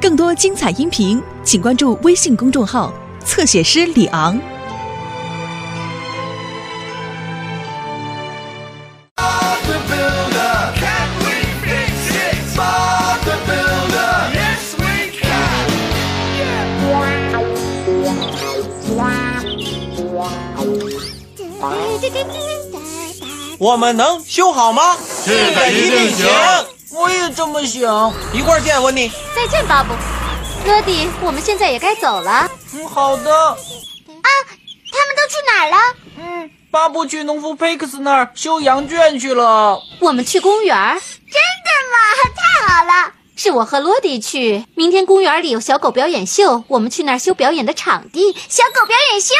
更多精彩音频，请关注微信公众号“侧写师李昂”。我们能修好吗？是的，一定行。我也这么想。一会儿见，温妮。再见，巴布。罗迪，我们现在也该走了。嗯，好的。啊，他们都去哪儿了？嗯，巴布去农夫佩克斯那儿修羊圈去了。我们去公园。真的吗？太好了！是我和罗迪去。明天公园里有小狗表演秀，我们去那儿修表演的场地。小狗表演秀。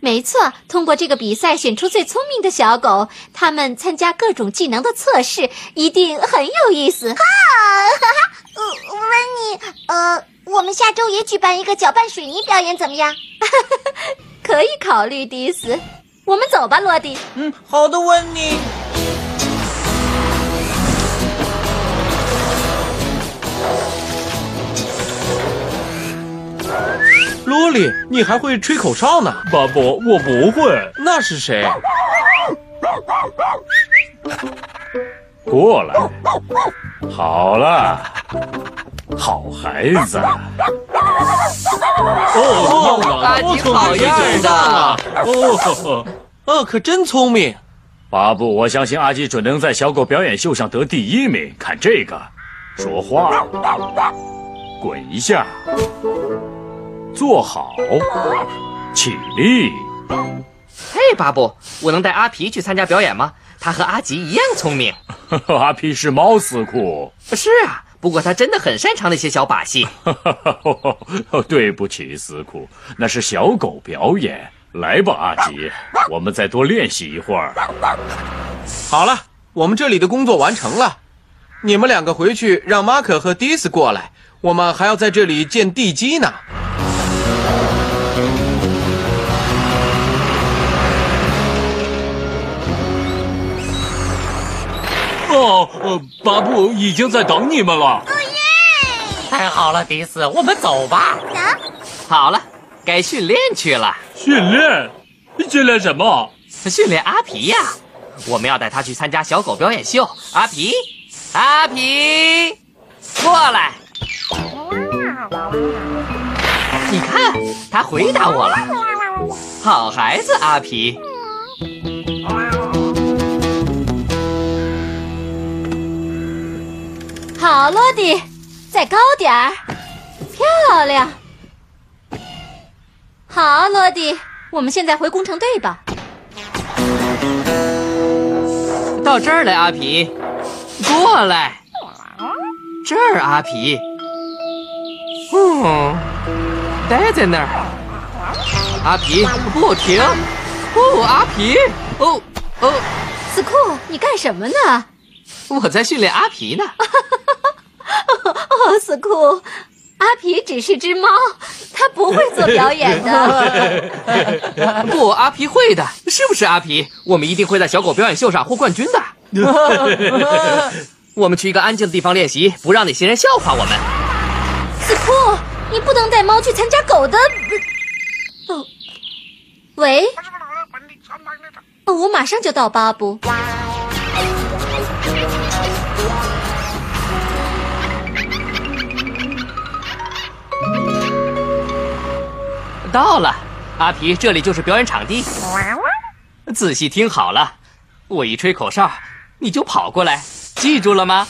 没错，通过这个比赛选出最聪明的小狗，他们参加各种技能的测试，一定很有意思。哈，呃，温妮，呃，我们下周也举办一个搅拌水泥表演，怎么样？可以考虑，迪斯。我们走吧，罗迪。嗯，好的，温妮。罗莉，你还会吹口哨呢？巴布，我不会。那是谁？过来。好了，好孩子。哦，阿迪好样的！哦，哦，可真聪明。巴布，我相信阿基准能在小狗表演秀上得第一名。看这个，说话，滚一下，坐好，起立。嘿，巴布，我能带阿皮去参加表演吗？他和阿吉一样聪明。阿皮是猫斯库。是啊，不过他真的很擅长那些小把戏。对不起，斯库，那是小狗表演。来吧，阿吉，我们再多练习一会儿。好了，我们这里的工作完成了，你们两个回去让马可和迪斯过来，我们还要在这里建地基呢。哦，呃，巴布已经在等你们了。哦耶太好了，迪斯，我们走吧。走。好了，该训练去了。训练？训练什么？训练阿皮呀！我们要带他去参加小狗表演秀。阿皮，阿皮，过来！你看，他回答我了。好孩子，阿皮。好，罗迪，再高点儿，漂亮。好，罗迪，我们现在回工程队吧。到这儿来，阿皮，过来。这儿，阿皮。嗯，待在那儿。阿皮，不停。哦，阿皮。哦哦，斯库，你干什么呢？我在训练阿皮呢。哦，斯库，阿皮只是只猫，它不会做表演的。不，阿皮会的，是不是阿皮？我们一定会在小狗表演秀上获冠军的。我们去一个安静的地方练习，不让那些人笑话我们。斯库，你不能带猫去参加狗的。哦，喂。哦，我马上就到，巴布。到了，阿皮，这里就是表演场地。仔细听好了，我一吹口哨，你就跑过来，记住了吗？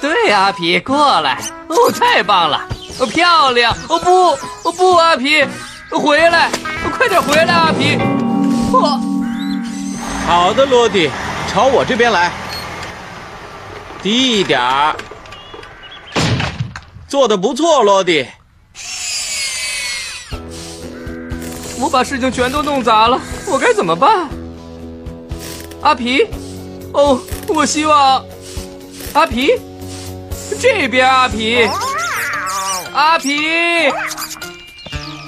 对，阿皮，过来。哦，太棒了，哦，漂亮。哦不，哦不，阿皮，回来，快点回来，阿皮。哦，好的，罗迪，朝我这边来，低一点儿。做的不错，罗迪。我把事情全都弄砸了，我该怎么办？阿皮，哦，我希望阿皮？这边，阿皮，阿皮，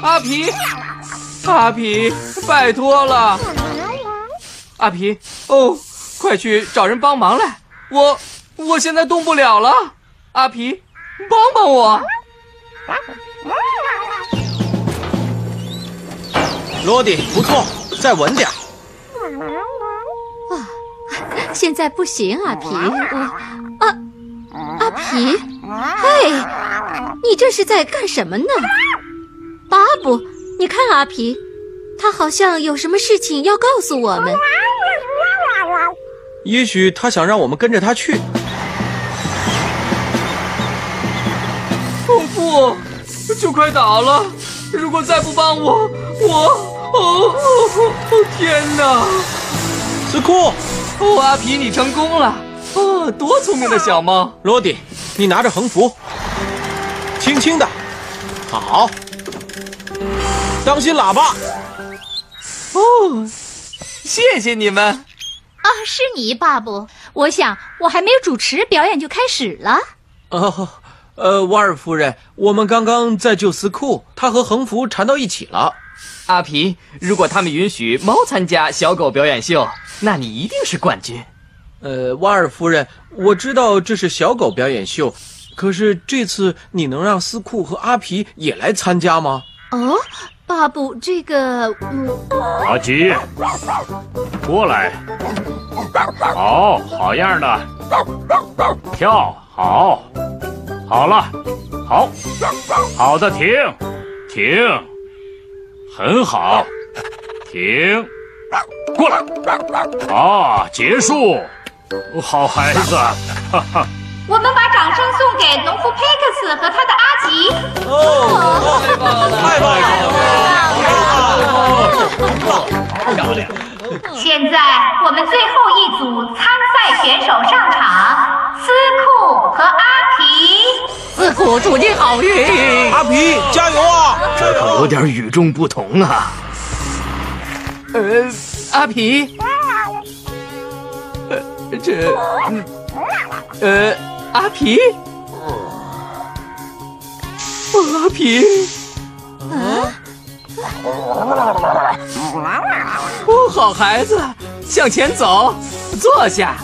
阿皮，阿皮，拜托了，阿皮，哦，快去找人帮忙来！我我现在动不了了，阿皮，帮帮我！罗迪，不错，再稳点儿。现在不行，阿皮，我啊，阿皮，嘿，你这是在干什么呢？巴布，你看阿皮，他好像有什么事情要告诉我们。也许他想让我们跟着他去。快倒了，如果再不帮我，我哦哦哦天哪！斯库，哦，阿皮，你成功了！哦，多聪明的小猫！罗迪，你拿着横幅，轻轻的，好，当心喇叭。哦，谢谢你们。啊，是你，巴布。我想我还没有主持，表演就开始了。哦，呃，瓦尔夫人，我们刚刚在救斯库，他和横幅缠到一起了。阿皮，如果他们允许猫参加小狗表演秀，那你一定是冠军。呃，瓦尔夫人，我知道这是小狗表演秀，可是这次你能让斯库和阿皮也来参加吗？哦，巴布，这个，嗯，阿吉，过来，好好样的，跳好，好了，好，好的，停，停，很好，停，过来，啊，结束，好孩子，哈哈。我们把掌声送给农夫佩克斯和他的阿吉。哦，太棒了！漂亮！现在我们最后一组参赛选手上场，斯库和阿皮。斯库，祝你好运！阿皮，加油啊！这可有点与众不同啊。呃，阿皮，呃，这，嗯呃，阿皮，哦，阿皮，哦，好孩子，向前走，坐下，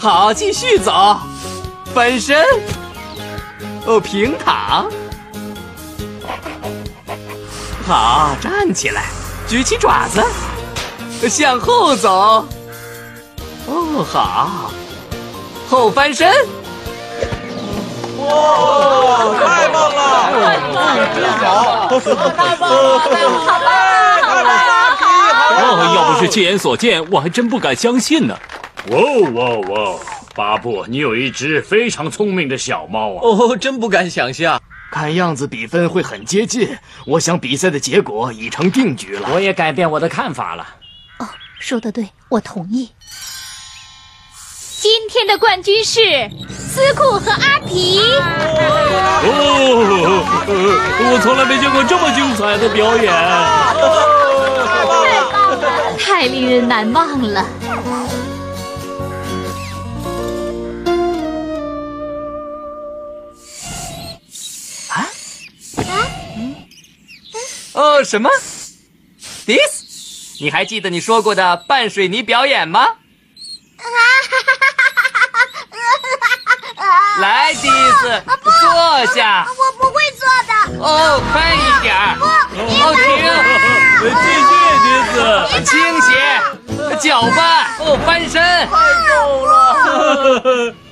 好，继续走，翻身，哦，平躺，好，站起来，举起爪子，向后走，哦，好，后翻身。哇，太棒了！真好！太棒了！太棒了！太棒了！哦，要不是亲眼所见，我还真不敢相信呢。哇哇哇！巴布，你有一只非常聪明的小猫啊！哦，真不敢想象。看样子比分会很接近，我想比赛的结果已成定局了。我也改变我的看法了。哦，说的对，我同意。今天的冠军是斯库和阿皮。哦，我从来没见过这么精彩的表演。太令人难忘了。哦，什么？迪斯，你还记得你说过的拌水泥表演吗？来，迪斯，坐下。我不会坐的。哦，快一点儿。哦，停。继续，迪斯。倾斜，搅拌，哦，翻身。太逗了！